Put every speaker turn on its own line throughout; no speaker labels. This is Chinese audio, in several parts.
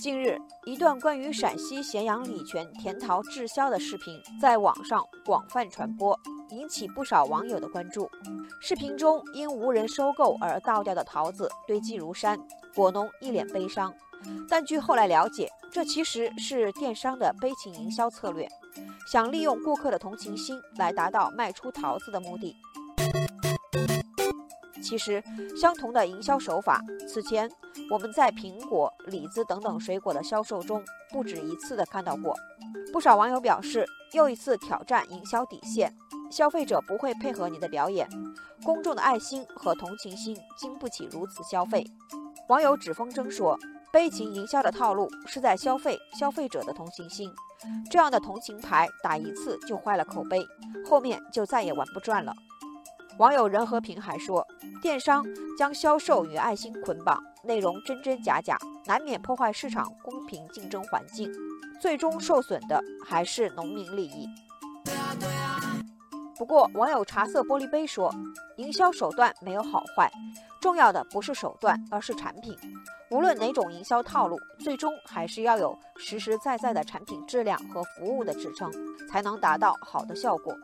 近日，一段关于陕西咸阳礼泉甜桃滞销的视频在网上广泛传播，引起不少网友的关注。视频中，因无人收购而倒掉的桃子堆积如山，果农一脸悲伤。但据后来了解，这其实是电商的悲情营销策略，想利用顾客的同情心来达到卖出桃子的目的。其实，相同的营销手法，此前我们在苹果、李子等等水果的销售中不止一次的看到过。不少网友表示，又一次挑战营销底线，消费者不会配合你的表演，公众的爱心和同情心经不起如此消费。网友指风筝说：“悲情营销的套路是在消费消费者的同情心，这样的同情牌打一次就坏了口碑，后面就再也玩不转了。”网友任和平还说，电商将销售与爱心捆绑，内容真真假假，难免破坏市场公平竞争环境，最终受损的还是农民利益。不过，网友茶色玻璃杯说，营销手段没有好坏，重要的不是手段，而是产品。无论哪种营销套路，最终还是要有实实在在的产品质量和服务的支撑，才能达到好的效果。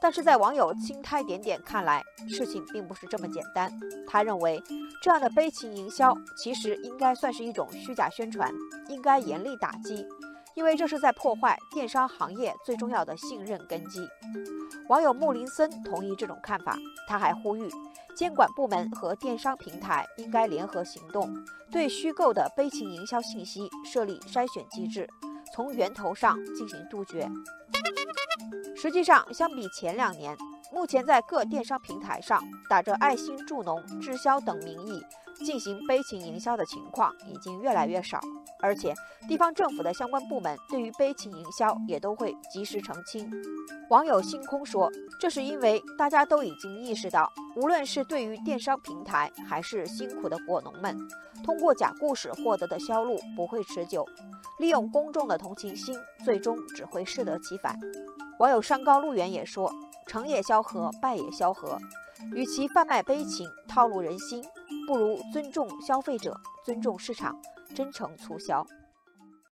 但是在网友青苔点点看来，事情并不是这么简单。他认为，这样的悲情营销其实应该算是一种虚假宣传，应该严厉打击，因为这是在破坏电商行业最重要的信任根基。网友木林森同意这种看法，他还呼吁监管部门和电商平台应该联合行动，对虚构的悲情营销信息设立筛选机制，从源头上进行杜绝。实际上，相比前两年，目前在各电商平台上打着“爱心助农”“滞销”等名义进行悲情营销的情况已经越来越少，而且地方政府的相关部门对于悲情营销也都会及时澄清。网友星空说：“这是因为大家都已经意识到，无论是对于电商平台，还是辛苦的果农们，通过假故事获得的销路不会持久，利用公众的同情心，最终只会适得其反。”网友山高路远也说：“成也萧何，败也萧何。与其贩卖悲情、套路人心，不如尊重消费者、尊重市场，真诚促销。”